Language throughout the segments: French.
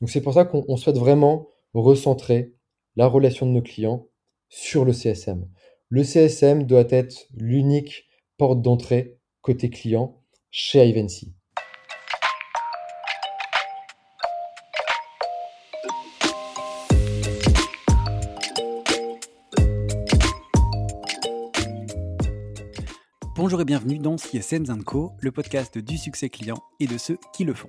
Donc c'est pour ça qu'on souhaite vraiment recentrer la relation de nos clients sur le CSM. Le CSM doit être l'unique porte d'entrée côté client chez Ivancy. Bonjour et bienvenue dans CSM Co, le podcast du succès client et de ceux qui le font.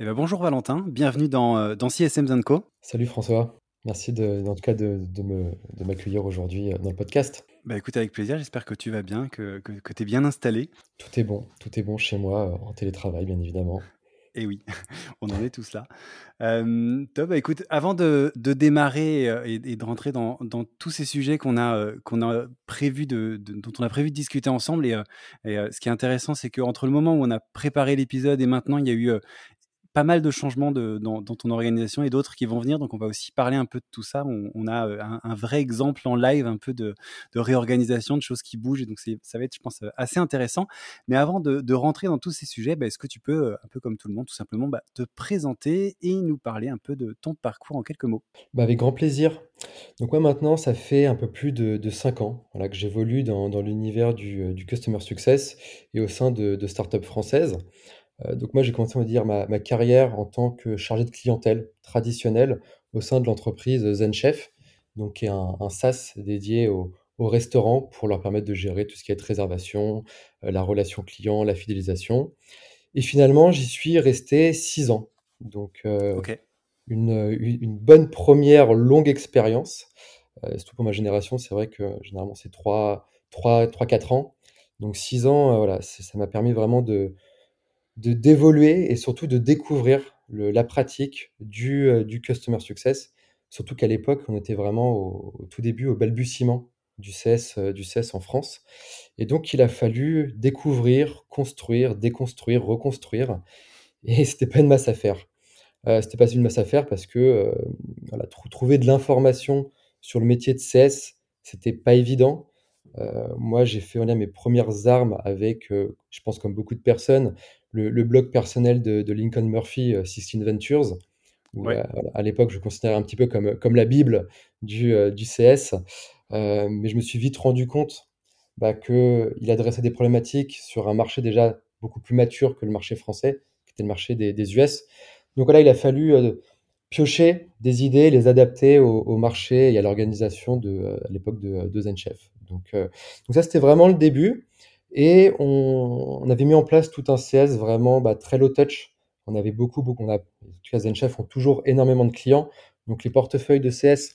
Eh ben, bonjour Valentin, bienvenue dans, euh, dans CSM Co. Salut François, merci de, en tout cas de, de m'accueillir aujourd'hui euh, dans le podcast. Bah écoute, avec plaisir, j'espère que tu vas bien, que, que, que tu es bien installé. Tout est bon, tout est bon chez moi, euh, en télétravail bien évidemment. Et oui, on en est tous là. Euh, top, bah écoute, avant de, de démarrer et, de rentrer dans, dans tous ces sujets qu'on a, qu'on a prévu de, dont on a prévu de discuter ensemble, et, et ce qui est intéressant, c'est qu'entre le moment où on a préparé l'épisode et maintenant, il y a eu pas mal de changements de, dans, ton organisation et d'autres qui vont venir. Donc, on va aussi parler un peu de tout ça. On, a euh, un, vrai exemple en live, un peu de, réorganisation, de choses qui bougent. Et donc, ça va être, je pense, euh, assez intéressant. Mais avant de, rentrer dans tous ces sujets, bah, est-ce que tu peux, euh, un peu comme tout le monde, tout simplement, bah, te présenter et nous parler un peu de ton parcours en quelques mots? Bah Avec grand plaisir. Donc, moi, maintenant, ça fait un peu plus de, cinq ans voilà, que j'évolue dans, l'univers du, Customer Success et au sein de, de startups françaises. Euh, donc moi, j'ai commencé à dire ma, carrière en tant que chargé de clientèle traditionnel au sein de l'entreprise ZenChef, donc qui est un, SaaS dédié aux restaurants pour leur permettre de gérer tout ce qui est réservation, euh, la relation client, la fidélisation. Et finalement, j'y suis resté six ans. Donc, euh, une, bonne première longue expérience. surtout pour ma génération, c'est vrai que généralement, c'est 3-4 ans. Donc, six ans, voilà, ça m'a permis vraiment de, de d'évoluer et surtout de découvrir la pratique du, euh, du customer success. Surtout qu'à l'époque, on était vraiment au, tout début, au balbutiement du CS, euh, du CS en France. Et donc, il a fallu découvrir, construire, déconstruire, reconstruire. Et c'était pas une masse à faire. Euh, c'était pas une masse à faire parce que euh, voilà, trouver de l'information sur le métier de CS, c'était pas évident. moi, j'ai fait on a, mes premières armes avec, je pense comme beaucoup de personnes, le, blog personnel de, Lincoln Murphy, euh, Sixteen Ventures. Euh, à l'époque, je considérais un petit peu comme, comme la Bible du, euh, du CS. mais je me suis vite rendu compte bah, qu'il adressait des problématiques sur un marché déjà beaucoup plus mature que le marché français, qui était le marché des, US. Donc là, il a fallu piocher des idées, les adapter au, marché et à l'organisation de, à l'époque de, de ZenChef. Donc, donc ça, c'était vraiment le début. Et on, avait mis en place tout un CS vraiment bah, très low touch. On avait beaucoup, beaucoup. On a, en tout cas, ZenChef ont toujours énormément de clients. Donc les portefeuilles de CS,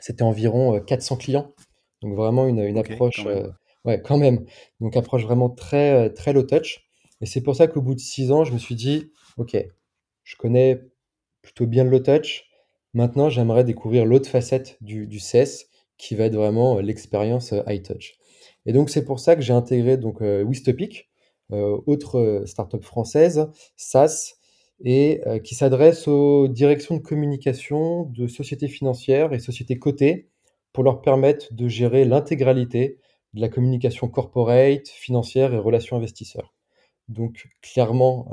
c'était environ 400 euh, clients. Donc vraiment une, une approche, quand euh, ouais, quand même. Donc approche vraiment très, euh, très low touch. Et c'est pour ça qu'au bout de six ans, je me suis dit, ok, je connais plutôt bien le low touch. Maintenant, j'aimerais découvrir l'autre facette du, du CS, qui va être vraiment l'expérience high touch. Et donc, c'est pour ça que j'ai intégré donc euh, Wistopic, euh, autre euh, startup française, SaaS, et qui s'adresse aux directions de communication de sociétés financières et sociétés cotées pour leur permettre de gérer l'intégralité de la communication corporate, financière et relations investisseurs. Donc clairement,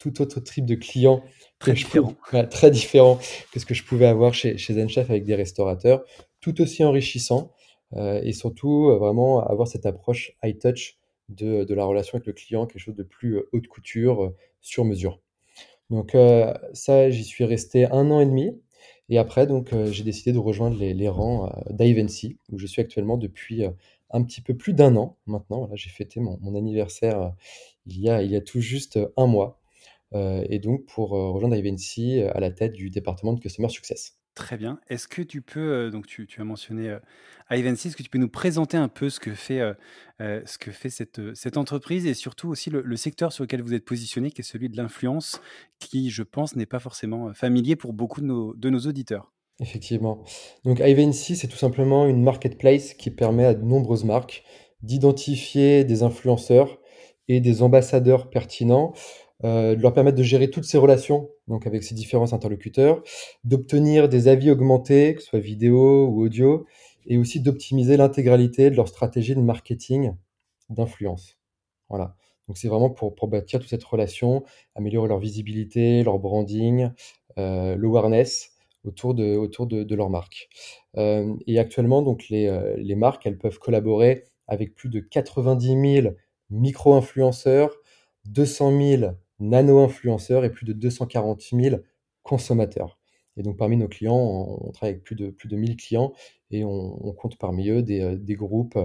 tout autre type de client très différent. très différent que ce que je pouvais avoir chez, chez ZenChef avec des restaurateurs, tout aussi enrichissant et surtout euh, vraiment avoir cette approche high touch de, la relation avec le client, quelque chose de plus euh, haute couture, sur mesure. Donc ça, j'y suis resté un an et demi. Et après, donc, j'ai décidé de rejoindre les, rangs d'Ivancy, où je suis actuellement depuis un petit peu plus d'un an maintenant. Voilà, j'ai fêté mon, anniversaire il y, a, il y a tout juste un mois. et donc pour rejoindre Ivancy à la tête du département de Customer Success. Très bien. Est-ce que tu peux, donc tu, as mentionné euh, Ivancy, est-ce que tu peux nous présenter un peu ce que fait, ce que fait cette, cette entreprise et surtout aussi le, secteur sur lequel vous êtes positionné, qui est celui de l'influence, qui, je pense, n'est pas forcément familier pour beaucoup de nos, de nos auditeurs? Effectivement. Donc Ivancy, c'est tout simplement une marketplace qui permet à de nombreuses marques d'identifier des influenceurs et des ambassadeurs pertinents euh, de leur permettre de gérer toutes ces relations, donc avec ces différents interlocuteurs, d'obtenir des avis augmentés, que ce soit vidéo ou audio, et aussi d'optimiser l'intégralité de leur stratégie de marketing d'influence. Voilà. Donc c'est vraiment pour, pour bâtir toute cette relation, améliorer leur visibilité, leur branding, euh, l'awareness autour de, autour de, leur marque. Euh, et actuellement, donc les, euh, les marques, elles peuvent collaborer avec plus de 90 000 micro-influenceurs, 200 000 nano-influenceurs et plus de 240 000 consommateurs. Et donc parmi nos clients, on, travaille avec plus de, plus de 1000 clients et on, compte parmi eux des, euh, groupes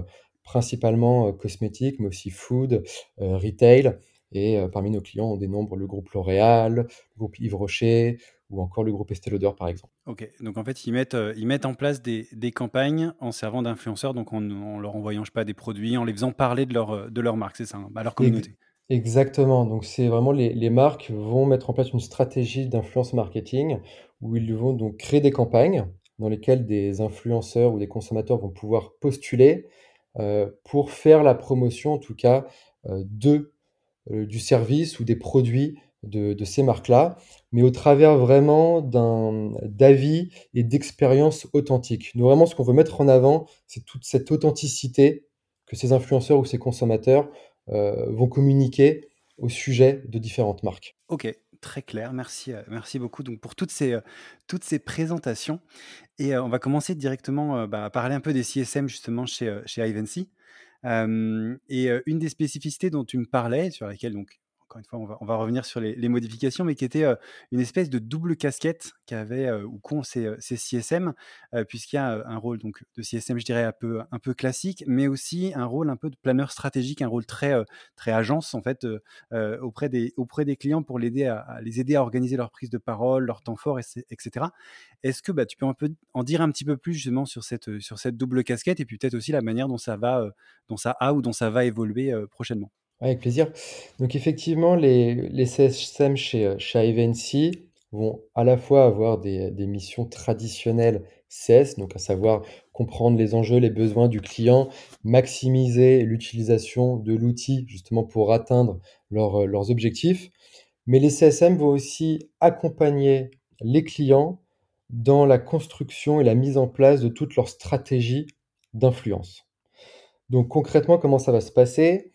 principalement euh, cosmétiques, mais aussi food, euh, retail. Et parmi nos clients, on dénombre le groupe L'Oréal, le groupe Yves Rocher ou encore le groupe Estée Lauder, par exemple. Ok, donc en fait, ils mettent, ils mettent en place des, campagnes en servant d'influenceurs, donc en, leur envoyant, je pas, des produits, en les faisant parler de leur, de leur marque, c'est ça, hein, à leur communauté. Exactement. Donc, c'est vraiment les, les marques vont mettre en place une stratégie d'influence marketing où ils vont donc créer des campagnes dans lesquelles des influenceurs ou des consommateurs vont pouvoir postuler euh, pour faire la promotion, en tout cas, euh, de, euh, du service ou des produits de, de ces marques-là, mais au travers vraiment d'avis et d'expériences authentiques. Nous, vraiment, ce qu'on veut mettre en avant, c'est toute cette authenticité que ces influenceurs ou ces consommateurs vont communiquer au sujet de différentes marques. Ok, très clair. Merci, euh, merci beaucoup donc pour toutes ces, euh, toutes ces présentations. Et on va commencer directement bah, à parler un peu des CSM justement chez, chez Ivancy. et une des spécificités dont tu me parlais, sur laquelle donc encore une fois, on va, revenir sur les, modifications, mais qui était une espèce de double casquette qu'avait ou qu'ont ces, CSM, puisqu'il y a un rôle donc de CSM, je dirais un peu classique, mais aussi un rôle un peu de planeur stratégique, un rôle très très agence en fait auprès des clients pour les aider à organiser leur prise de parole, leur temps fort, etc. Est-ce que bah, tu peux un peu en dire un petit peu plus justement sur cette sur cette double casquette et puis peut-être aussi la manière dont ça va dont ça a ou dont ça va évoluer prochainement? Avec plaisir. Donc effectivement, les, CSM chez, Ivancy vont à la fois avoir des, des missions traditionnelles CS, donc à savoir comprendre les enjeux, les besoins du client, maximiser l'utilisation de l'outil justement pour atteindre leurs objectifs. Mais les CSM vont aussi accompagner les clients dans la construction et la mise en place de toutes leurs stratégies d'influence. Donc concrètement, comment ça va se passer?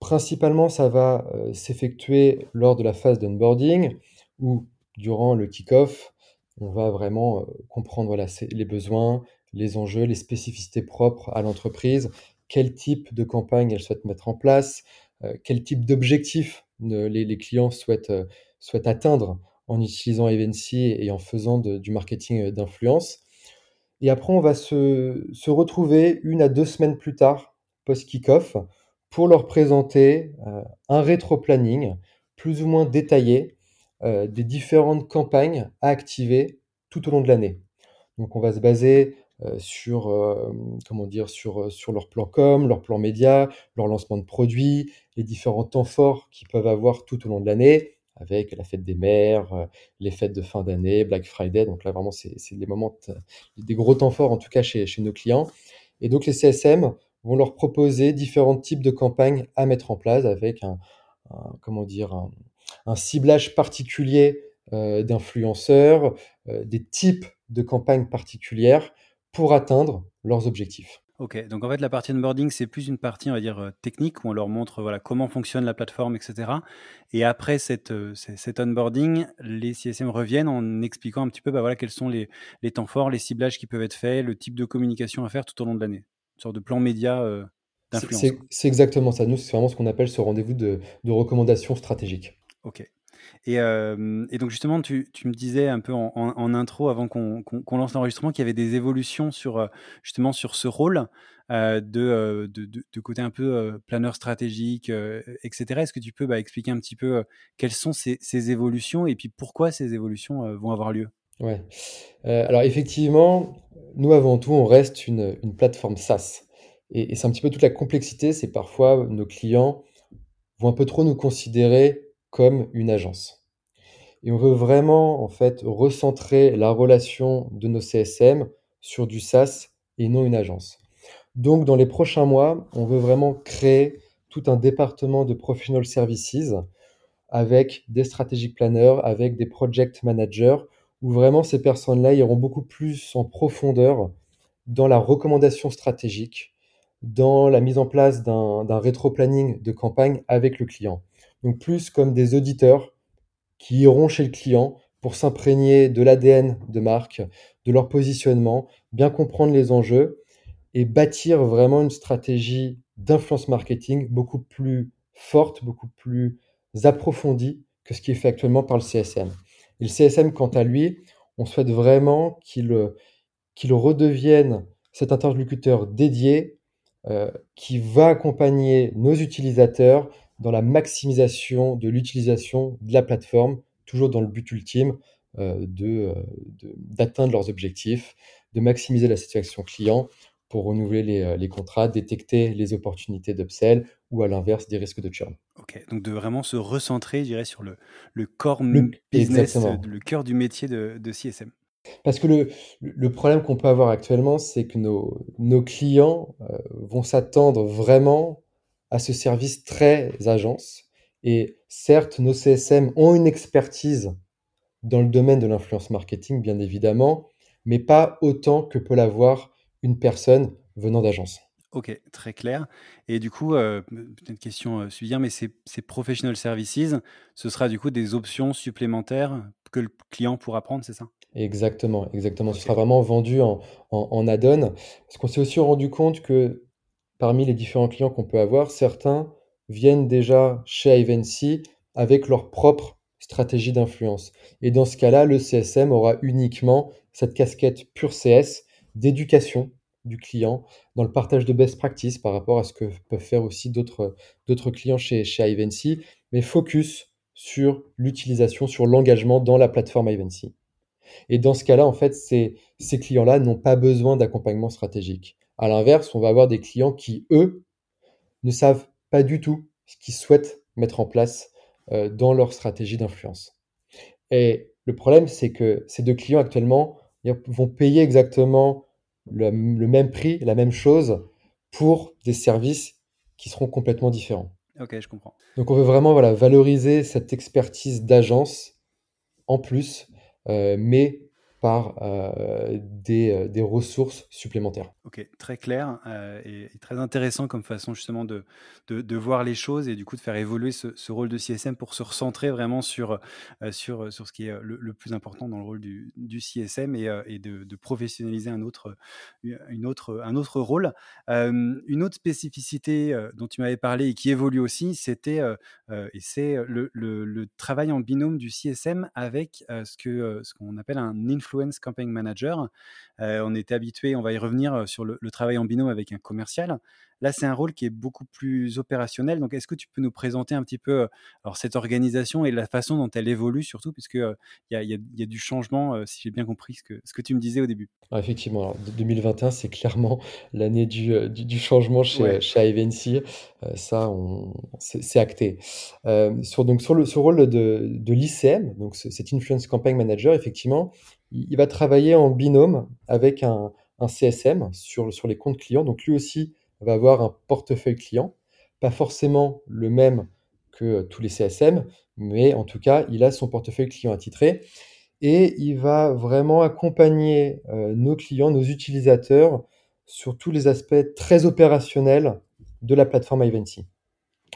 Principalement, ça va euh, s'effectuer lors de la phase d'onboarding où, durant le kick-off, on va vraiment euh, comprendre les besoins, les enjeux, les spécificités propres à l'entreprise, quel type de campagne elle souhaite mettre en place, euh, quel type d'objectifs les, clients souhaitent, atteindre en utilisant Evency et en faisant du marketing d'influence. Et après, on va se retrouver une à deux semaines plus tard, post-kick-off, pour leur présenter euh, un rétro-planning plus ou moins détaillé euh, des différentes campagnes à activer tout au long de l'année. Donc on va se baser euh, sur, comment dire, sur, sur leur plan com, leur plan média, leur lancement de produits, les différents temps forts qu'ils peuvent avoir tout au long de l'année, avec la fête des mères, les fêtes de fin d'année, Black Friday. Donc là, vraiment, c'est des moments, des gros temps forts, en tout cas chez, chez nos clients. Et donc les CSM vont leur proposer différents types de campagnes à mettre en place avec un, comment dire, un, ciblage particulier euh, d'influenceurs, euh, des types de campagnes particulières pour atteindre leurs objectifs. Ok, donc en fait la partie onboarding c'est plus une partie on va dire euh, technique où on leur montre voilà comment fonctionne la plateforme etc. Et après cette, cet onboarding, les CSM reviennent en expliquant un petit peu bah, voilà quels sont les, les temps forts, les ciblages qui peuvent être faits, le type de communication à faire tout au long de l'année sorte de plan média euh, d'influence. C'est exactement ça. Nous, c'est vraiment ce qu'on appelle ce rendez-vous de, recommandations stratégiques. Ok. Et, euh, et, donc justement, tu, tu, me disais un peu en, intro, avant qu'on lance l'enregistrement, qu'il y avait des évolutions sur euh, justement sur ce rôle. de, de, de, côté un peu planeur stratégique, etc. Est-ce que tu peux bah, expliquer un petit peu quelles sont ces, ces, évolutions et puis pourquoi ces évolutions vont avoir lieu? Ouais. alors effectivement, nous avant tout, on reste une, plateforme SaaS. Et, et c'est un petit peu toute la complexité, c'est parfois nos clients vont un peu trop nous considérer comme une agence. Et on veut vraiment, en fait, recentrer la relation de nos CSM sur du SaaS et non une agence. Donc, dans les prochains mois, on veut vraiment créer tout un département de professional services avec des strategic planners, avec des project managers, où vraiment ces personnes-là iront beaucoup plus en profondeur dans la recommandation stratégique, dans la mise en place d'un rétro-planning de campagne avec le client. Donc plus comme des auditeurs qui iront chez le client pour s'imprégner de l'ADN de marque, de leur positionnement, bien comprendre les enjeux et bâtir vraiment une stratégie d'influence marketing beaucoup plus forte, beaucoup plus approfondie que ce qui est fait actuellement par le CSM. Et le CSM, quant à lui, on souhaite vraiment qu'il qu'il redevienne cet interlocuteur dédié euh, qui va accompagner nos utilisateurs dans la maximisation de l'utilisation de la plateforme, toujours dans le but ultime euh, euh, d'atteindre leurs objectifs, de maximiser la satisfaction client pour renouveler les, les contrats, détecter les opportunités d'upsell ou à l'inverse des risques de churn. Ok, donc de vraiment se recentrer, je dirais, sur le, le core le, business, le cœur du métier de, de CSM. Parce que le, le problème qu'on peut avoir actuellement, c'est que nos, nos clients euh, vont s'attendre vraiment à ce service très agence. Et certes, nos CSM ont une expertise dans le domaine de l'influence marketing, bien évidemment, mais pas autant que peut l'avoir une personne venant d'agence. Ok, très clair. Et du coup, euh, peut-être une question euh, subsidiaire, mais ces, ces professional services, ce sera du coup des options supplémentaires que le client pourra prendre, c'est ça? Exactement, exactement. Ce sera vraiment vendu en, en, add-on. Parce qu'on s'est aussi rendu compte que parmi les différents clients qu'on peut avoir, certains viennent déjà chez Ivancy avec leur propre stratégie d'influence. Et dans ce cas-là, le CSM aura uniquement cette casquette pure CS d'éducation du client dans le partage de best practices par rapport à ce que peuvent faire aussi d'autres clients chez, chez Ivancy, mais focus sur l'utilisation, sur l'engagement dans la plateforme Ivancy. Et dans ce cas-là, en fait, ces, ces clients-là n'ont pas besoin d'accompagnement stratégique. À l'inverse, on va avoir des clients qui, eux, ne savent pas du tout ce qu'ils souhaitent mettre en place euh, dans leur stratégie d'influence. Et le problème, c'est que ces deux clients actuellement vont payer exactement le, le, même prix, la même chose pour des services qui seront complètement différents. Ok, je comprends. Donc on veut vraiment voilà, valoriser cette expertise d'agence en plus euh, mais par euh, des, euh, des, ressources supplémentaires. Ok, très clair et, très intéressant comme façon justement de, de, voir les choses et du coup de faire évoluer ce, rôle de CSM pour se recentrer vraiment sur, sur, sur ce qui est le, plus important dans le rôle du, CSM et, de, professionnaliser un autre, une autre, un autre rôle. une autre spécificité dont tu m'avais parlé et qui évolue aussi, c'était et c'est le, travail en binôme du CSM avec ce que ce qu'on appelle un influence campaign manager. Euh, on était habitué, on va y revenir euh, sur le, travail en binôme avec un commercial. Là, c'est un rôle qui est beaucoup plus opérationnel. Donc, est-ce que tu peux nous présenter un petit peu euh, alors, cette organisation et la façon dont elle évolue, surtout, puisqu'il il y, y, a, du changement, si j'ai bien compris ce que, ce que tu me disais au début? Ah, Effectivement, alors, 2021, c'est clairement l'année du, du, changement chez, chez Ivancy. ça, c'est acté. sur, donc, sur le, sur rôle de, de l'ICM, donc cet Influence Campaign Manager, effectivement, il va travailler en binôme avec un, CSM sur, les comptes clients. Donc lui aussi va avoir un portefeuille client, pas forcément le même que tous les CSM, mais en tout cas, il a son portefeuille client attitré et il va vraiment accompagner euh, nos clients, nos utilisateurs sur tous les aspects très opérationnels de la plateforme Ivancy.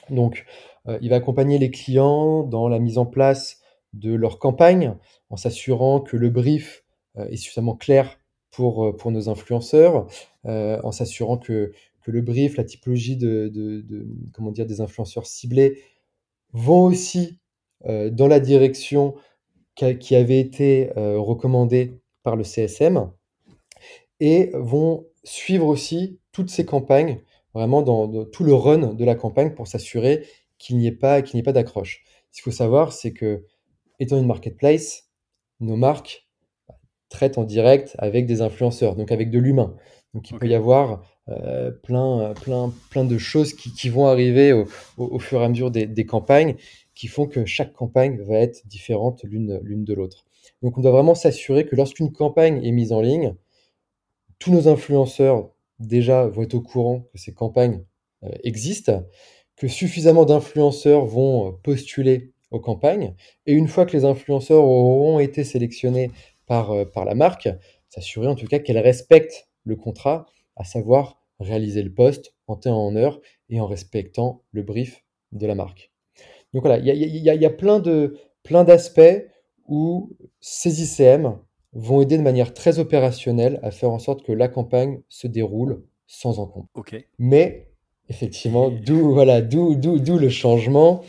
Donc, euh, il va accompagner les clients dans la mise en place de leur campagne en s'assurant que le brief euh, est suffisamment clair pour, euh, pour nos influenceurs, euh, en s'assurant que, que le brief, la typologie de, de, comment dire, des influenceurs ciblés vont aussi dans la direction qui avait été recommandée par le CSM et vont suivre aussi toutes ces campagnes, vraiment dans, tout le run de la campagne pour s'assurer qu'il n'y ait pas, qu'il n'y ait pas d'accroche. Ce qu'il faut savoir, c'est que, étant une marketplace, nos marques traitent en direct avec des influenceurs, donc avec de l'humain. Donc il peut y avoir euh, plein, plein, plein de choses qui, vont arriver au, fur et à mesure des, campagnes qui font que chaque campagne va être différente l'une, de l'autre. Donc on doit vraiment s'assurer que lorsqu'une campagne est mise en ligne, tous nos influenceurs déjà vont être au courant que ces campagnes euh, existent, que suffisamment d'influenceurs vont euh, postuler aux campagnes, et une fois que les influenceurs auront été sélectionnés par, par la marque, s'assurer en tout cas qu'elle respecte le contrat, à savoir réaliser le poste en temps en heure et en respectant le brief de la marque. Donc voilà, il y a, plein de plein d'aspects où ces ICM vont aider de manière très opérationnelle à faire en sorte que la campagne se déroule sans encombre. Mais effectivement, d'où voilà, d'où, d'où, le changement,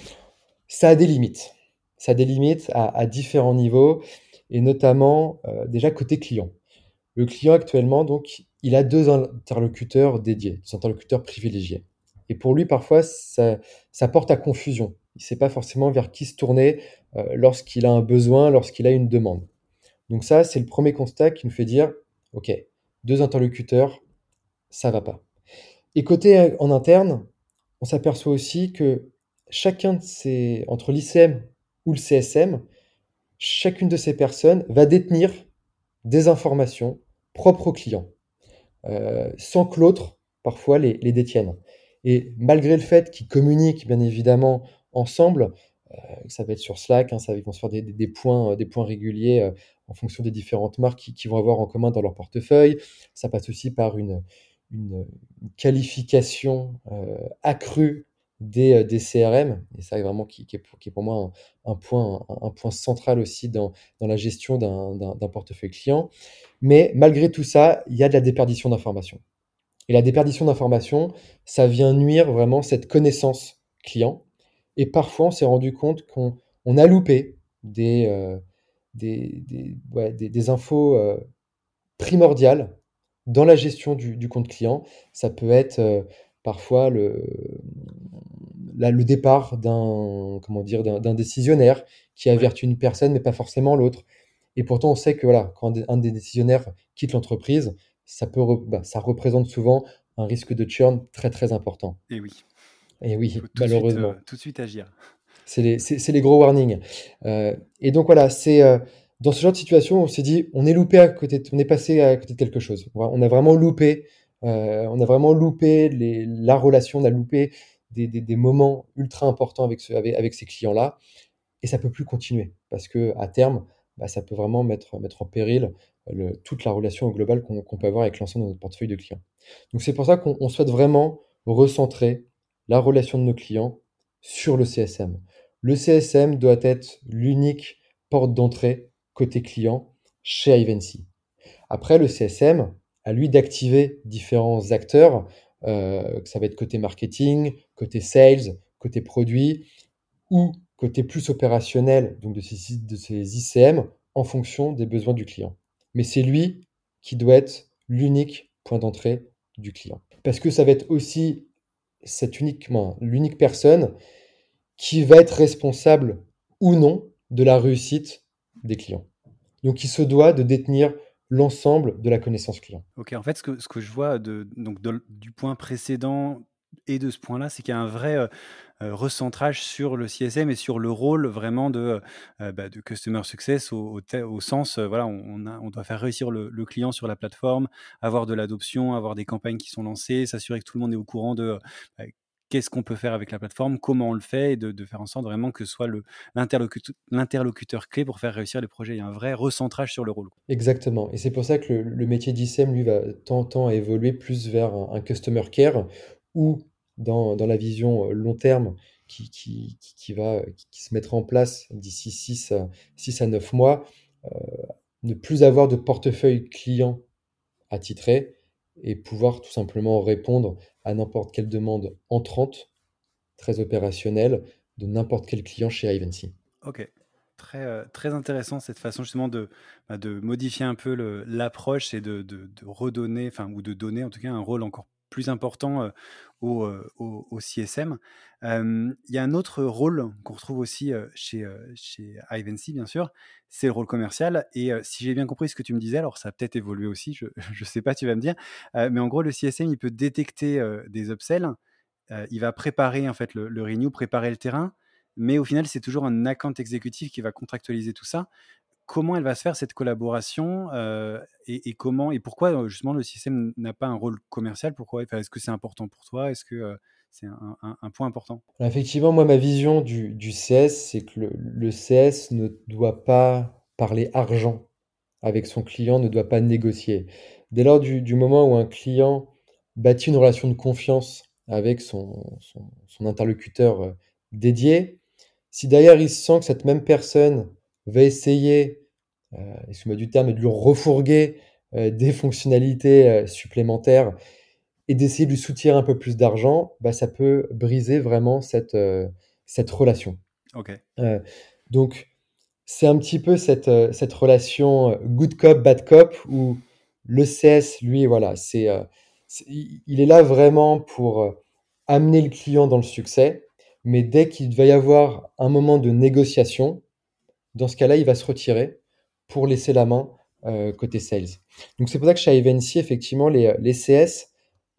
ça a des limites. Ça a des limites à, différents niveaux et notamment euh, déjà côté client. Le client actuellement, donc, il a deux interlocuteurs dédiés, deux interlocuteurs privilégiés. Et pour lui, parfois, ça, porte à confusion. Il ne sait pas forcément vers qui se tourner euh, lorsqu'il a un besoin, lorsqu'il a une demande. Donc ça, c'est le premier constat qui nous fait dire, OK, deux interlocuteurs, ça va pas. Et côté euh, en interne, on s'aperçoit aussi que chacun de ces, entre l'ICM ou le CSM, chacune de ces personnes va détenir des informations propres au client, euh, sans que l'autre, parfois, les, détienne. Et malgré le fait qu'ils communiquent, bien évidemment, ensemble, euh, ça va être sur Slack, hein, ça, ils vont se faire des, points, euh, des points réguliers en fonction des différentes marques qui, vont avoir en commun dans leur portefeuille. Ça passe aussi par une, une, qualification accrue des, des, CRM. Et ça, vraiment, qui, est, qui est pour moi un, point, un, point central aussi dans, dans la gestion d'un portefeuille client. Mais malgré tout ça, il y a de la déperdition d'informations. Et la déperdition d'informations, ça vient nuire vraiment cette connaissance client. Et parfois, on s'est rendu compte qu'on on a loupé des, euh, des, des, ouais, des, infos euh, primordiales dans la gestion du, du, compte client. Ça peut être euh, parfois le, le départ d'un comment dire d'un décisionnaire qui avertit une personne mais pas forcément l'autre. Et pourtant, on sait que voilà, quand un des décisionnaires quitte l'entreprise, ça peut bah, ça représente souvent un risque de churn très très important. Et oui. Et oui, malheureusement. Euh, tout de suite agir. C'est les, les, gros warnings. Euh, et donc voilà, c'est euh, dans ce genre de situation, on s'est dit, on est loupé à côté, on est passé à côté de quelque chose. On a vraiment loupé, on a vraiment loupé les, la relation, on a loupé des, moments ultra importants avec, ce, avec, ces clients-là. Et ça peut plus continuer parce que à terme, bah, ça peut vraiment mettre, mettre en péril le, toute la relation globale qu'on peut avoir avec l'ensemble de notre portefeuille de clients. Donc c'est pour ça qu'on souhaite vraiment recentrer la relation de nos clients sur le CSM. Le CSM doit être l'unique porte d'entrée côté client chez Ivancy. Après, le CSM, à lui d'activer différents acteurs euh, ça va être côté marketing, côté sales, côté produit, ou côté plus opérationnel, donc de ces, de ces ICM, en fonction des besoins du client. Mais c'est lui qui doit être l'unique point d'entrée du client. Parce que ça va être aussi cette uniquement l'unique personne qui va être responsable ou non de la réussite des clients. Donc il se doit de détenir l'ensemble de la connaissance client. Ok, en fait, ce que, ce que je vois de, donc du point précédent et de ce point-là, c'est qu'il y a un vrai euh, euh, recentrage sur le CSM et sur le rôle vraiment de, euh, bah, de Customer Success au, au, sens, voilà, on, on, doit faire réussir le, le, client sur la plateforme, avoir de l'adoption, avoir des campagnes qui sont lancées, s'assurer que tout le monde est au courant de bah, qu'est-ce qu'on peut faire avec la plateforme, comment on le fait, et de, faire en sorte vraiment que ce soit l'interlocuteur clé pour faire réussir les projets. Il y a un vrai recentrage sur le rôle. Exactement. Et c'est pour ça que le, métier d'ICM, lui, va tant, à évoluer plus vers un, customer care ou dans, la vision euh, long terme qui, va, qui, se mettra en place d'ici 6 à, 6 à 9 mois, euh, ne plus avoir de portefeuille client attitré et pouvoir tout simplement répondre à n'importe quelle demande entrante, très opérationnelle, de n'importe quel client chez Ivancy. Ok, très, euh, très intéressant cette façon justement de, bah, de modifier un peu l'approche et de, de, redonner, enfin, ou de donner en tout cas un rôle encore plus important au, CSM. il y a un autre rôle qu'on retrouve aussi chez, chez Ivancy, bien sûr, c'est le rôle commercial. Et si j'ai bien compris ce que tu me disais, alors ça a peut-être évolué aussi, je ne sais pas, tu vas me dire, mais en gros, le CSM, il peut détecter des upsells, il va préparer en fait le renew, préparer le terrain, mais au final, c'est toujours un account exécutif qui va contractualiser tout ça comment elle va se faire cette collaboration euh, et, comment et pourquoi euh, justement le système n'a pas un rôle commercial Pourquoi Est-ce que c'est important pour toi? Est-ce que euh, c'est un, point important? Effectivement, moi, ma vision du, CS, c'est que le, CS ne doit pas parler argent avec son client, ne doit pas négocier. Dès lors du, moment où un client bâtit une relation de confiance avec son, son interlocuteur dédié, si d'ailleurs il sent que cette même personne va essayer, euh, excuse-moi du terme, de lui refourguer euh, des fonctionnalités euh, supplémentaires et d'essayer de lui soutirer un peu plus d'argent, bah, ça peut briser vraiment cette, cette relation. donc, c'est un petit peu cette, cette relation good cop, bad cop, où le CS, lui, voilà, c'est, il est là vraiment pour amener le client dans le succès, mais dès qu'il va y avoir un moment de négociation, dans ce cas-là, il va se retirer pour laisser la main euh, côté sales. Donc c'est pour ça que chez Evency, effectivement, les, CS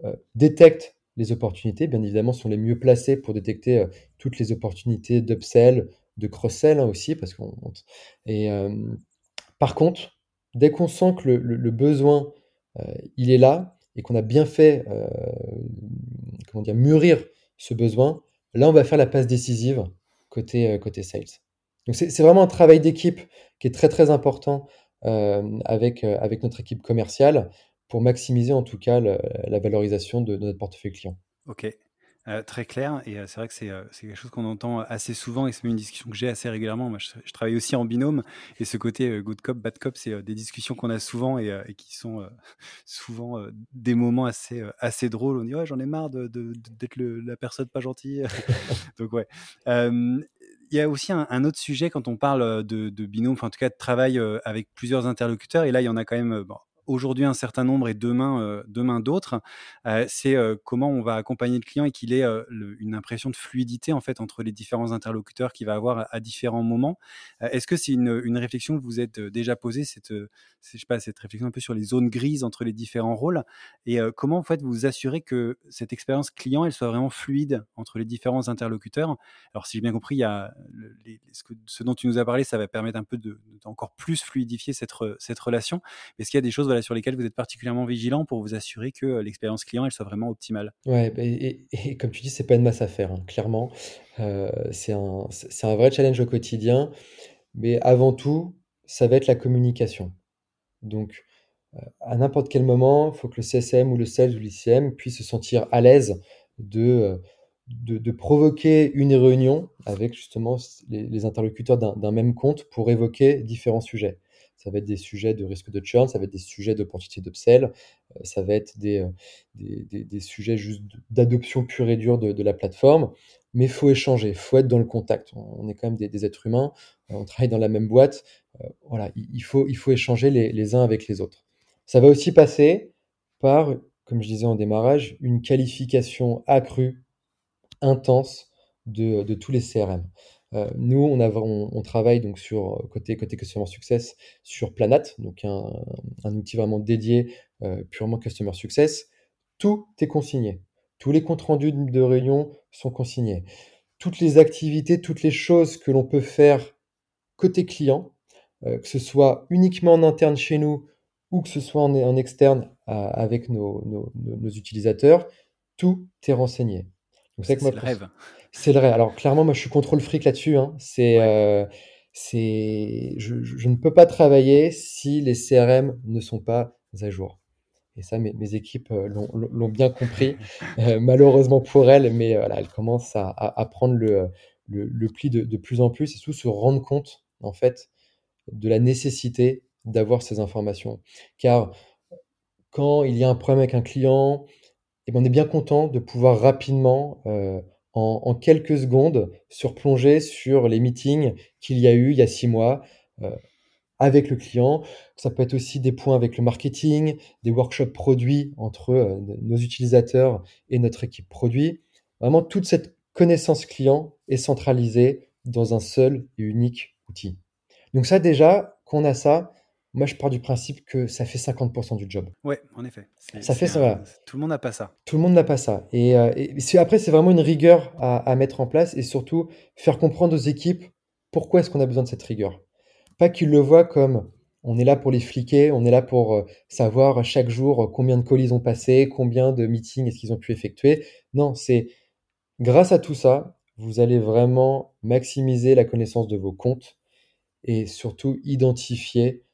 euh, détectent les opportunités, bien évidemment, sont les mieux placés pour détecter euh, toutes les opportunités d'upsell, de cross-sell hein, aussi, par contre, dès qu'on sent que le, besoin il est là et qu'on a bien fait comment dire mûrir ce besoin, là on va faire la passe décisive côté sales. Donc c'est vraiment un travail d'équipe qui est très très important euh, avec, euh, avec notre équipe commerciale pour maximiser en tout cas la valorisation de, notre portefeuille client. Ok, euh, très clair. Et c'est vrai que c'est quelque chose qu'on entend assez souvent et c'est une discussion que j'ai assez régulièrement. Moi, je, travaille aussi en binôme et ce côté good cop, bad cop, c'est des discussions qu'on a souvent et, qui sont souvent des moments assez, assez drôles. On dit ouais, j'en ai marre d'être de, la personne pas gentille. Donc ouais il y a aussi un, autre sujet quand on parle de, binôme, enfin en tout cas de travail avec plusieurs interlocuteurs. Et là, il y en a quand même aujourd'hui un certain nombre et demain, euh, demain d'autres, euh, c'est euh, comment on va accompagner le client et qu'il ait une impression de fluidité en fait entre les différents interlocuteurs qu'il va avoir à, différents moments. Est-ce que c'est une, réflexion que vous êtes déjà posée, cette, je sais pas, cette réflexion un peu sur les zones grises entre les différents rôles? Et comment en fait vous assurez que cette expérience client elle soit vraiment fluide entre les différents interlocuteurs? Alors si j'ai bien compris, ce, dont tu nous as parlé, ça va permettre un peu de, encore plus fluidifier cette, cette relation. Est-ce qu'il y a des choses sur lesquels vous êtes particulièrement vigilant pour vous assurer que euh, l'expérience client elle soit vraiment optimale Ouais, bah, et, comme tu dis, c'est pas une masse à faire, hein, clairement. Euh, c'est un, un, vrai challenge au quotidien, mais avant tout, ça va être la communication. Donc, euh, à n'importe quel moment, il faut que le CSM ou le sales ou l'ICM puisse se sentir à l'aise de, de, provoquer une réunion avec justement les, les interlocuteurs d'un même compte pour évoquer différents sujets. Ça va être des sujets de risque de churn, ça va être des sujets d'opportunité d'upsell, euh, ça va être euh, des, sujets juste d'adoption pure et dure de, la plateforme. Mais il faut échanger, il faut être dans le contact. On est quand même des, êtres humains, euh, on travaille dans la même boîte. il faut, échanger les, uns avec les autres. Ça va aussi passer par, comme je disais en démarrage, une qualification accrue, intense de tous les CRM. Euh, nous, on, travaille donc sur euh, côté côté customer success sur Planat, donc un, outil vraiment dédié euh, purement customer success. Tout est consigné. Tous les comptes rendus de réunion sont consignés. Toutes les activités, toutes les choses que l'on peut faire côté client, que ce soit uniquement en interne chez nous ou que ce soit en, externe avec nos, utilisateurs, tout est renseigné. C'est le rêve. C'est vrai. Alors clairement, moi, je suis contrôle fric là-dessus. Hein. C'est, euh, c'est, je, je, ne peux pas travailler si les CRM ne sont pas à jour. Et ça, mes, mes équipes euh, l'ont bien compris, euh, malheureusement pour elles, mais voilà, elles commencent à, à, prendre le, le, le pli de, de, plus en plus et surtout se rendre compte, en fait, de la nécessité d'avoir ces informations. Car quand il y a un problème avec un client, et eh ben, on est bien content de pouvoir rapidement euh, en, quelques secondes surplonger sur les meetings qu'il y a eu il y a six mois, euh, avec le client. Ça peut être aussi des points avec le marketing, des workshops produits entre euh, nos utilisateurs et notre équipe produit. Vraiment, toute cette connaissance client est centralisée dans un seul et unique outil. Donc ça déjà, qu'on a ça, moi je pars du principe que ça fait 50% du job. Ouais, en effet. Ça fait ça. Tout le monde n'a pas ça. Tout le monde n'a pas ça. Et, euh, après, c'est vraiment une rigueur à, mettre en place et surtout faire comprendre aux équipes pourquoi est-ce qu'on a besoin de cette rigueur. Pas qu'ils le voient comme on est là pour les fliquer, on est là pour euh, savoir chaque jour combien de colis ils ont passé, combien de meetings est-ce qu'ils ont pu effectuer. Non, c'est grâce à tout ça, vous allez vraiment maximiser la connaissance de vos comptes et surtout identifier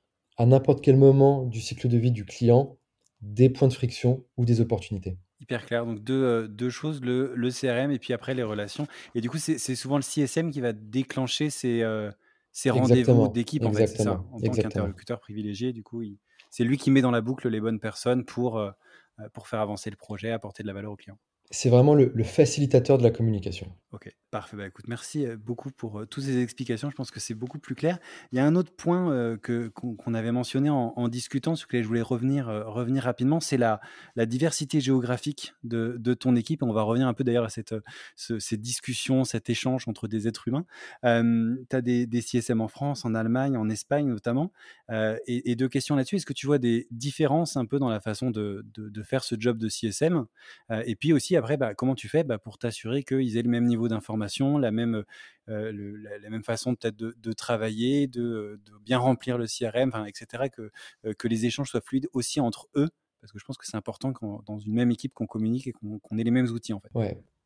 à n'importe quel moment du cycle de vie du client des points de friction ou des opportunités. Hyper clair. Donc deux, euh, deux choses, le, le, CRM et puis après les relations. Et du coup, c'est souvent le CSM qui va déclencher ces, euh, ces rendez-vous d'équipe, en fait, c'est ça. En tant qu'interlocuteur privilégié, du coup, c'est lui qui met dans la boucle les bonnes personnes pour, euh, pour faire avancer le projet, apporter de la valeur au client c'est vraiment le, facilitateur de la communication. Ok, parfait. Bah, écoute, merci euh, beaucoup pour euh, toutes ces explications. Je pense que c'est beaucoup plus clair. Il y a un autre point euh, que, qu'on, avait mentionné en, discutant, sur lequel je voulais revenir, revenir rapidement, c'est la, la diversité géographique de, de, ton équipe. On va revenir un peu d'ailleurs à cette, cette discussion, cet échange entre des êtres humains. tu as des, CSM en France, en Allemagne, en Espagne notamment. Et, et, deux questions là-dessus. Est-ce que tu vois des différences un peu dans la façon de, de, de faire ce job de CSM Et puis aussi, après, bah, comment tu fais bah, pour t'assurer qu'ils aient le même niveau d'information, la même, euh, façon peut-être de, travailler, de, bien remplir le CRM, etc., que, euh, que les échanges soient fluides aussi entre eux? Parce que je pense que c'est important dans une même équipe qu'on communique et qu'on ait les mêmes outils.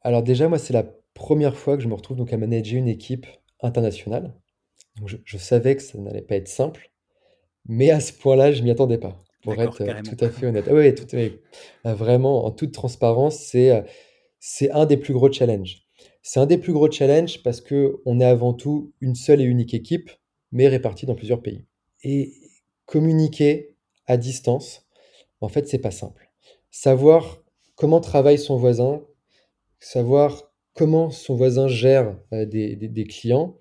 Alors déjà moi c'est la première fois que je me retrouve à manager une équipe internationale. Donc je, savais que ça n'allait pas être simple, mais à ce point-là je m'y attendais pas pour être euh, tout à fait honnête. Ah oui, tout, euh, vraiment, en toute transparence, c'est euh, c'est un des plus gros challenges. C'est un des plus gros challenges parce que on est avant tout une seule et unique équipe, mais répartie dans plusieurs pays. Et communiquer à distance, en fait, c'est pas simple. Savoir comment travaille son voisin, savoir comment son voisin gère des, des, clients,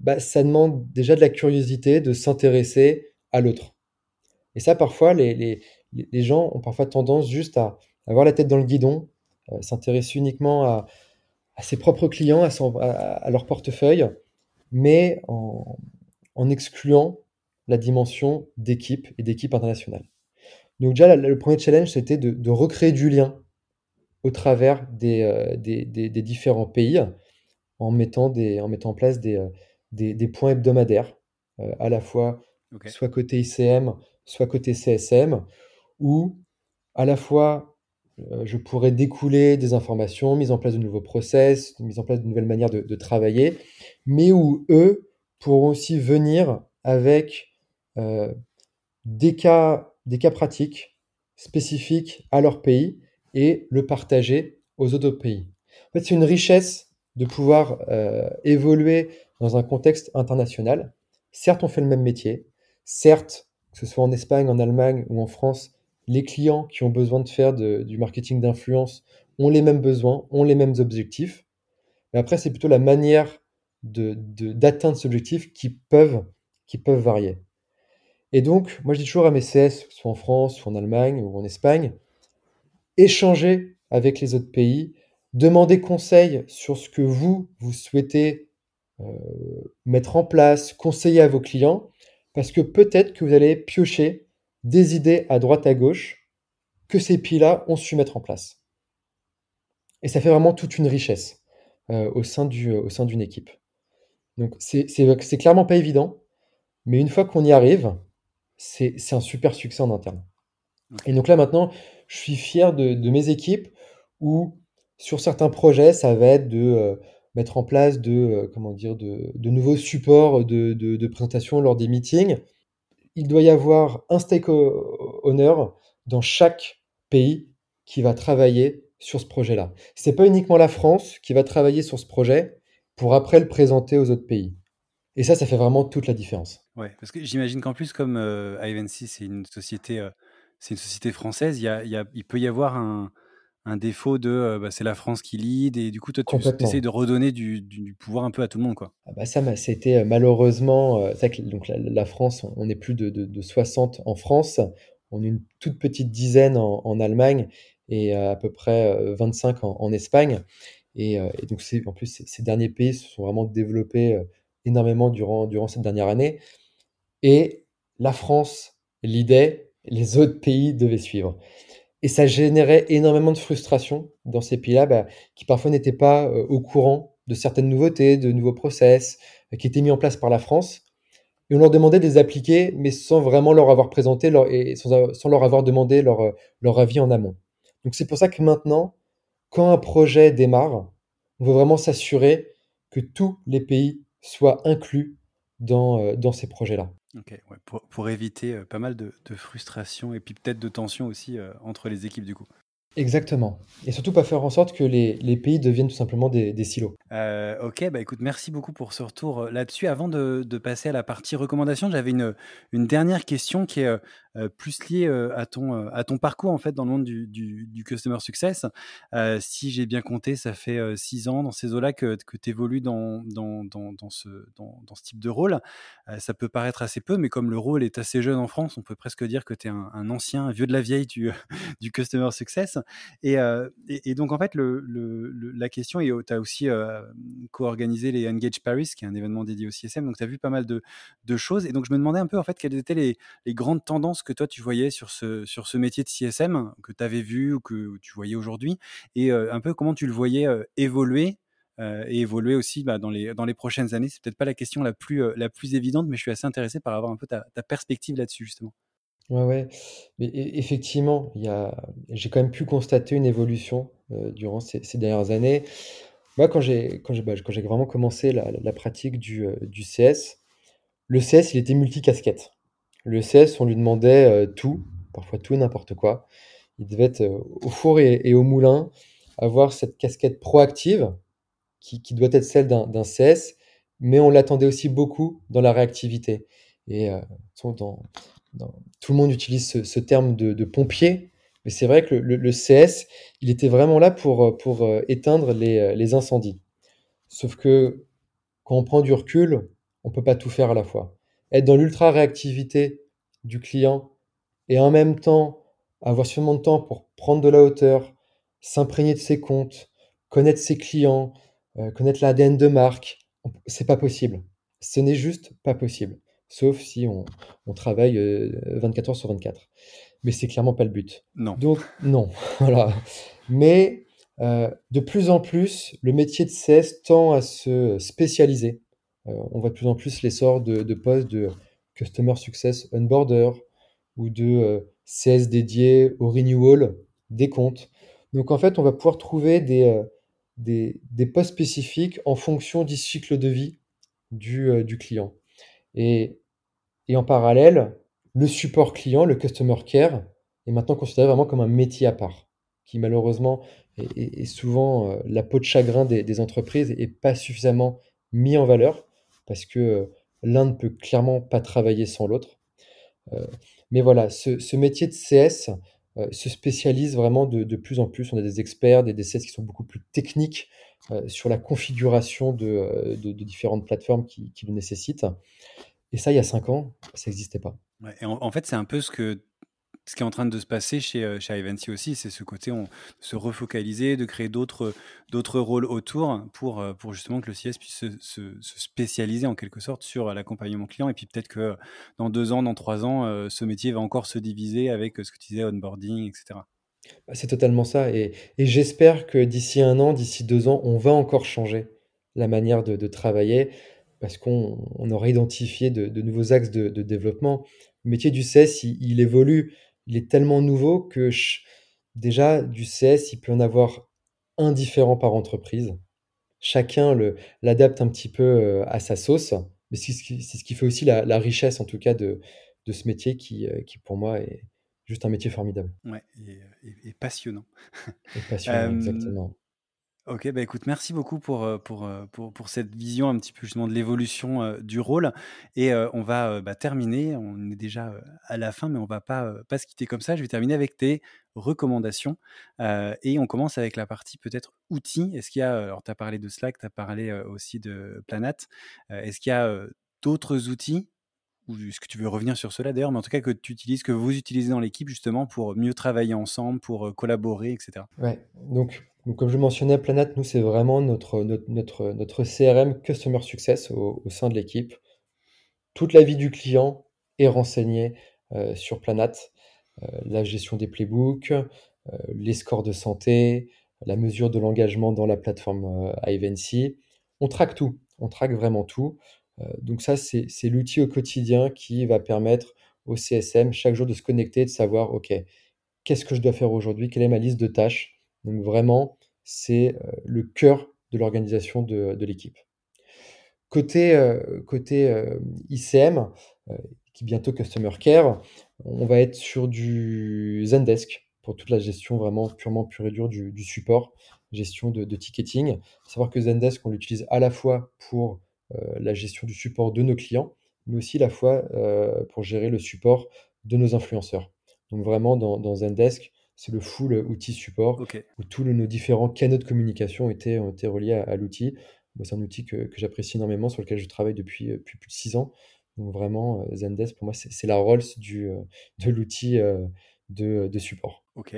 bah, ça demande déjà de la curiosité de s'intéresser à l'autre. Et ça, parfois, les, les, les, gens ont parfois tendance juste à avoir la tête dans le guidon, euh, s'intéresser uniquement à, à, ses propres clients, à, son, à, leur portefeuille, mais en, en, excluant la dimension d'équipe et d'équipe internationale. Donc déjà, le premier challenge, c'était de, de, recréer du lien au travers des, euh, des, des, des, différents pays en mettant, des, en mettant en place des, euh, des, points hebdomadaires, à la fois soit côté ICM, soit côté CSM, où à la fois euh, je pourrais découler des informations, mise en place de nouveaux process, mise en place de nouvelles manières de, travailler, mais où eux pourront aussi venir avec euh, des, cas, pratiques spécifiques à leur pays et le partager aux autres pays. En fait, c'est une richesse de pouvoir euh, évoluer dans un contexte international. Certes, on fait le même métier. Certes, que ce soit en Espagne, en Allemagne ou en France, les clients qui ont besoin de faire du marketing d'influence ont les mêmes besoins, ont les mêmes objectifs. Mais après, c'est plutôt la manière d'atteindre de, ces objectifs qui peuvent, qui peuvent varier. Et donc, moi, je dis toujours à mes CS, soit en France, soit en Allemagne ou en Espagne, échanger avec les autres pays, demander conseil sur ce que vous, vous souhaitez euh, mettre en place, conseiller à vos clients, parce que peut-être que vous allez piocher des idées à droite à gauche que ces pays-là ont su mettre en place. Et ça fait vraiment toute une richesse euh, au sein du, au sein d'une équipe. Donc c'est clairement pas évident, mais une fois qu'on y arrive, c'est un super succès en interne. Et donc là maintenant, je suis fier de, mes équipes où sur certains projets, ça va être de euh, mettre en place de, euh, comment dire, de, nouveaux supports de, présentation lors des meetings. Il doit y avoir un stakeholder dans chaque pays qui va travailler sur ce projet-là. Ce n'est pas uniquement la France qui va travailler sur ce projet pour après le présenter aux autres pays. Et ça, ça fait vraiment toute la différence. Ouais, parce que j'imagine qu'en plus, comme euh, c'est une société, euh, une société française, y a, il, peut y avoir un, un défaut de bah, c'est la France qui lead et du coup toi tu essaies de redonner du, pouvoir un peu à tout le monde quoi. Ah bah ça c'était malheureusement donc la, France on, est plus de, 60 en France, on est une toute petite dizaine en, Allemagne et à peu près 25 en, Espagne et, donc en plus ces, derniers pays se sont vraiment développés énormément durant, durant cette dernière année et la France l'idée, les autres pays devaient suivre. Et ça générait énormément de frustration dans ces pays-là, bah, qui parfois n'étaient pas euh, au courant de certaines nouveautés, de nouveaux process euh, qui étaient mis en place par la France. Et on leur demandait de les appliquer, mais sans vraiment leur avoir présenté et sans, sans, leur avoir demandé leur, euh, avis en amont. Donc c'est pour ça que maintenant, quand un projet démarre, on veut vraiment s'assurer que tous les pays soient inclus dans ces projets-là. Ok, pour, éviter pas mal de, frustration et puis peut-être de tension aussi entre les équipes du coup. Exactement. Et surtout pas faire en sorte que les, pays deviennent tout simplement des, silos. Euh, ok, bah écoute, merci beaucoup pour ce retour euh, là-dessus. Avant de, passer à la partie recommandation, j'avais une, dernière question qui est euh, plus liée à, ton, parcours en fait dans le monde du, customer success. si j'ai bien compté, ça fait six ans dans ces eaux-là que, tu évolues dans, ce, type de rôle. ça peut paraître assez peu, mais comme le rôle est assez jeune en France, on peut presque dire que tu es un, ancien, vieux de la vieille du customer success. Euh, et, donc, en fait, la question, et tu as aussi euh, co-organisé les Engage Paris, qui est un événement dédié au CSM, donc tu as vu pas mal de, choses. Et donc, je me demandais un peu, en fait, quelles étaient les, grandes tendances que toi, tu voyais sur ce, métier de CSM, que tu avais vu ou que tu voyais aujourd'hui, et euh, un peu comment tu le voyais évoluer et évoluer aussi bah, dans, les, prochaines années. C'est peut-être pas la question la plus, évidente, mais je suis assez intéressé par avoir un peu ta perspective là-dessus, justement. Ouais, ouais. Mais effectivement, il y a j'ai quand même pu constater une évolution, euh, durant ces dernières années. Moi, quand j'ai quand j'ai, bah, quand j'ai vraiment commencé la la pratique du, euh, du CS, le CS, il était multicasquette. Le CS, on lui demandait, heu, tout, parfois tout et n'importe quoi. Il devait être, euh, au four et au moulin, avoir cette casquette proactive qui qui doit être celle d'un d'un CS, mais on l'attendait aussi beaucoup dans la réactivité et dans tout le monde utilise ce, terme de, pompier, mais c'est vrai que le, CS, il était vraiment là pour, euh, éteindre euh, les, incendies. Sauf que quand on prend du recul, on peut pas tout faire à la fois. Être dans l'ultra réactivité du client et en même temps avoir suffisamment de temps pour prendre de la hauteur, s'imprégner de ses comptes, connaître ses clients, euh, connaître l'ADN de marque, c'est pas possible. Ce n'est juste pas possible sauf si on, travaille 24 euh, heures sur 24. Mais c'est clairement pas le but. Non. Donc, non. voilà. Mais euh, de plus en plus, le métier de CS tend à se spécialiser. Euh, on voit de plus en plus l'essor de, de, postes de Customer Success Unboarder ou de CS dédiés au renewal des comptes. Donc en fait, on va pouvoir trouver des, des, des postes spécifiques en fonction du cycle de vie du, du client. Et, en parallèle, le support client, le customer care, est maintenant considéré vraiment comme un métier à part, qui malheureusement est, souvent euh, la peau de chagrin des, entreprises et pas suffisamment mis en valeur, parce que euh, l'un ne peut clairement pas travailler sans l'autre. Euh, mais voilà, ce, métier de CS se spécialise vraiment de, plus en plus. On a des experts, des, CS qui sont beaucoup plus techniques sur la configuration de, différentes plateformes qui, qui le nécessitent. Et ça, il y a cinq ans, ça n'existait pas. et en, fait, c'est un peu ce que ce qui est en train de se passer chez, euh, chez Ivancy aussi, c'est ce côté on se refocaliser, de créer d'autres rôles autour pour, euh, pour justement que le CS puisse se, se, spécialiser en quelque sorte sur l'accompagnement client. Et puis peut-être que dans deux ans, dans trois ans, euh, ce métier va encore se diviser avec ce que tu disais, onboarding, etc. Bah, c'est totalement ça. Et, j'espère que d'ici un an, d'ici deux ans, on va encore changer la manière de, travailler parce qu'on on aura identifié de, nouveaux axes de, développement. Le métier du CS, il, évolue, il est tellement nouveau que déjà, du CS, il peut en avoir un différent par entreprise. Chacun l'adapte un petit peu euh, à sa sauce, mais c'est ce, qui fait aussi la, richesse, en tout cas, de, de ce métier qui, euh, qui, pour moi, est juste un métier formidable. Ouais, et, passionnant. Et passionnant, exactement. Ok, bah écoute, merci beaucoup pour, euh, pour, euh, pour, pour cette vision un petit peu justement de l'évolution euh, du rôle. Et on va bah, terminer, on est déjà à la fin, mais on va pas, pas se quitter comme ça. Je vais terminer avec tes recommandations. et on commence avec la partie peut-être outils. Est-ce qu'il y a, alors tu as parlé de Slack, tu as parlé aussi de Planat. Est-ce qu'il y a d'autres outils ou est-ce que tu veux revenir sur cela d'ailleurs, mais en tout cas que tu utilises, que vous utilisez dans l'équipe justement pour mieux travailler ensemble, pour collaborer, etc. Ouais, donc donc, comme je mentionnais, Planat, nous, c'est vraiment notre, notre, notre, CRM Customer Success au, sein de l'équipe. Toute la vie du client est renseignée euh, sur Planat. Euh, la gestion des playbooks, euh, les scores de santé, la mesure de l'engagement dans la plateforme Ivancy. On traque tout, on traque vraiment tout. Donc ça, c'est l'outil au quotidien qui va permettre au CSM chaque jour de se connecter, de savoir, OK, qu'est-ce que je dois faire aujourd'hui, quelle est ma liste de tâches? Donc vraiment, c'est euh, le cœur de l'organisation de, l'équipe. Côté, euh, côté euh, ICM, qui est bientôt Customer Care, on va être sur du Zendesk pour toute la gestion vraiment purement pure et dure du, support, gestion de, ticketing. savoir que Zendesk, on l'utilise à la fois pour la gestion du support de nos clients, mais aussi la fois pour gérer le support de nos influenceurs. Donc vraiment dans Zendesk, c'est le full outil support où tous nos différents canaux de communication étaient, ont été reliés à, l'outil. c'est un outil que, j'apprécie énormément, sur lequel je travaille depuis, euh, plus de six ans. Donc vraiment, euh, Zendesk, pour moi, c'est la Rolls du, euh, de l'outil de, de, support. Ok.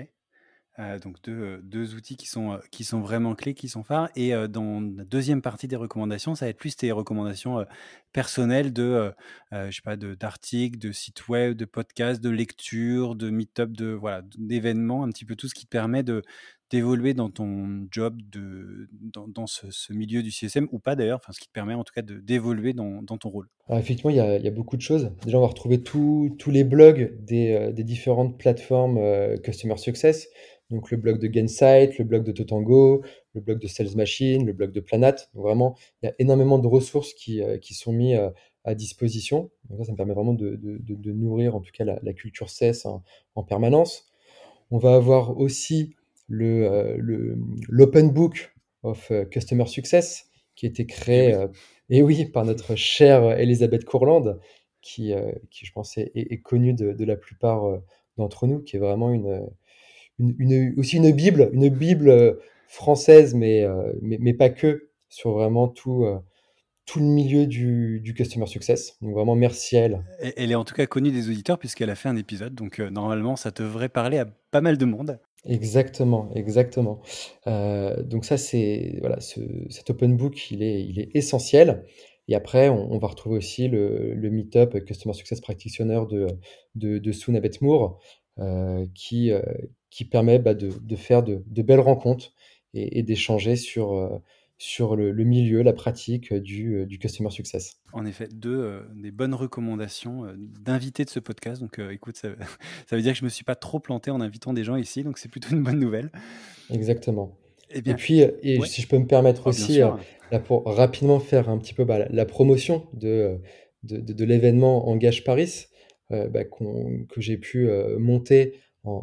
Euh, donc deux, deux, outils qui sont, euh, qui sont vraiment clés, qui sont phares. Et euh, dans la deuxième partie des recommandations, ça va être plus tes recommandations personnelles de, je sais pas, d'articles, de, sites web, de podcasts, de lecture, de meet-up, de voilà, d'événements, un petit peu tout ce qui te permet de d'évoluer dans ton job, de, dans, ce, milieu du CSM, ou pas d'ailleurs, enfin, ce qui te permet en tout cas d'évoluer dans, ton rôle. Alors effectivement, il y, a, beaucoup de choses. Déjà, on va retrouver tous les blogs des différentes plateformes Customer Success. Donc le blog de Gainsight, le blog de Totango, le blog de Sales Machine, le blog de Planat. Donc vraiment, il y a énormément de ressources qui, euh, qui sont mises euh, à disposition. Donc ça, me permet vraiment de, de, de, nourrir en tout cas la, culture CES en, permanence. On va avoir aussi le, euh, l'Open Book of Customer Success qui a été créé, et oui, par notre chère Elisabeth Courland, qui, qui je pense est, est connue de, de, la plupart d'entre nous, qui est vraiment une une, aussi une Bible, une Bible euh, française, euh, mais, mais, pas que, sur vraiment tout, euh, tout le milieu du, du, Customer Success. Donc vraiment, merci à elle. Elle est en tout cas connue des auditeurs puisqu'elle a fait un épisode, donc normalement, ça devrait parler à pas mal de monde. Exactement, exactement. donc ça, c'est voilà, ce, cet open book, il est, il est essentiel. Et après, on, va retrouver aussi le, le Meetup Customer Success Practitioner de, de, de Moore, qui, qui permet bah, de, de, faire de, de, belles rencontres et, et d'échanger sur, euh, sur le, le, milieu, la pratique du, euh, du Customer Success. En effet, deux euh, des bonnes recommandations d'invités de ce podcast. Donc écoute, ça, ça, veut dire que je ne me suis pas trop planté en invitant des gens ici, donc c'est plutôt une bonne nouvelle. Exactement. Eh bien, et puis, et si je peux me permettre oh, aussi, là, pour rapidement faire un petit peu bah, la, promotion de, de, de l'événement Engage Paris, bah, que j'ai pu monter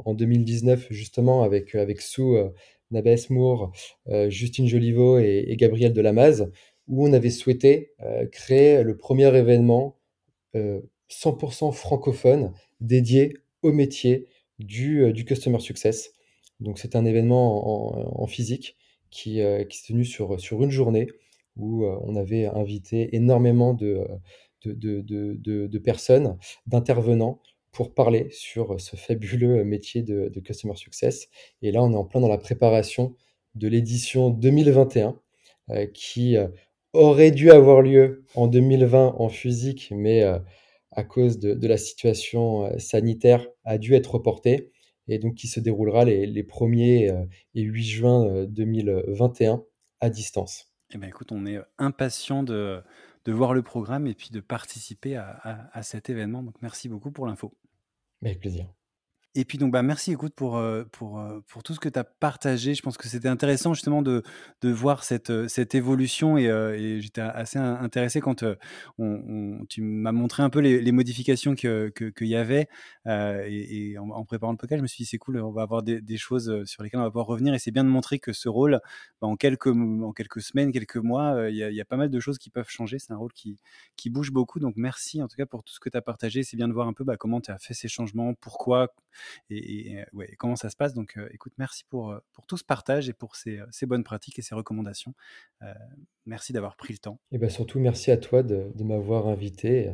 en, 2019, justement, avec, euh, avec Sue euh, Nabes Moore, euh, Justine Joliveau et, Gabriel Delamaz, où on avait souhaité créer le premier événement 100% francophone dédié au métier du, Customer Success. Donc c'est un événement en, physique qui, qui s'est tenu sur, sur une journée où on avait invité énormément de, de, de, de personnes, d'intervenants pour parler sur ce fabuleux métier de, Customer Success. Et là, on est en plein dans la préparation de l'édition 2021 euh, qui euh, aurait dû avoir lieu en 2020 en physique, mais euh, à cause de, la situation sanitaire a dû être reportée et donc qui se déroulera les, 1er et 8 juin 2021 à distance. Eh bien, écoute, on est impatient de, de voir le programme et puis de participer à, à cet événement. Donc merci beaucoup pour l'info. Avec plaisir. Et puis donc bah merci écoute pour pour pour tout ce que tu as partagé. Je pense que c'était intéressant justement de, de voir cette cette évolution et, et j'étais assez intéressé quand on, tu m'as montré un peu les, modifications que qu'il y avait et, en, préparant le podcast, je me suis dit c'est cool, on va avoir des, des, choses sur lesquelles on va pouvoir revenir et c'est bien de montrer que ce rôle bah, en quelques en quelques semaines, quelques mois, il y, a, y, a pas mal de choses qui peuvent changer. C'est un rôle qui qui bouge beaucoup. Donc merci en tout cas pour tout ce que tu as partagé. C'est bien de voir un peu bah, comment tu as fait ces changements, pourquoi et, comment ça se passe? Donc, euh, écoute, merci pour, euh, pour tout ce partage et pour ces, euh, bonnes pratiques et ces recommandations. merci d'avoir pris le temps. Et bien surtout, merci à toi de, m'avoir invité,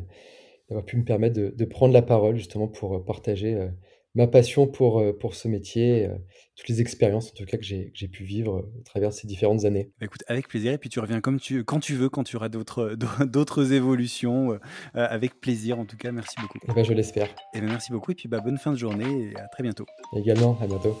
d'avoir pu me permettre de, prendre la parole justement pour partager ma passion pour, pour ce métier, toutes les expériences en tout cas que j'ai pu vivre à travers ces différentes années. Bah, écoute, avec plaisir. Et puis tu reviens comme tu, quand tu veux, quand tu auras d'autres évolutions. avec plaisir en tout cas. Merci beaucoup. Et ben, je l'espère. Et ben, merci beaucoup. Et puis bah, bonne fin de journée et à très bientôt. Également, à bientôt.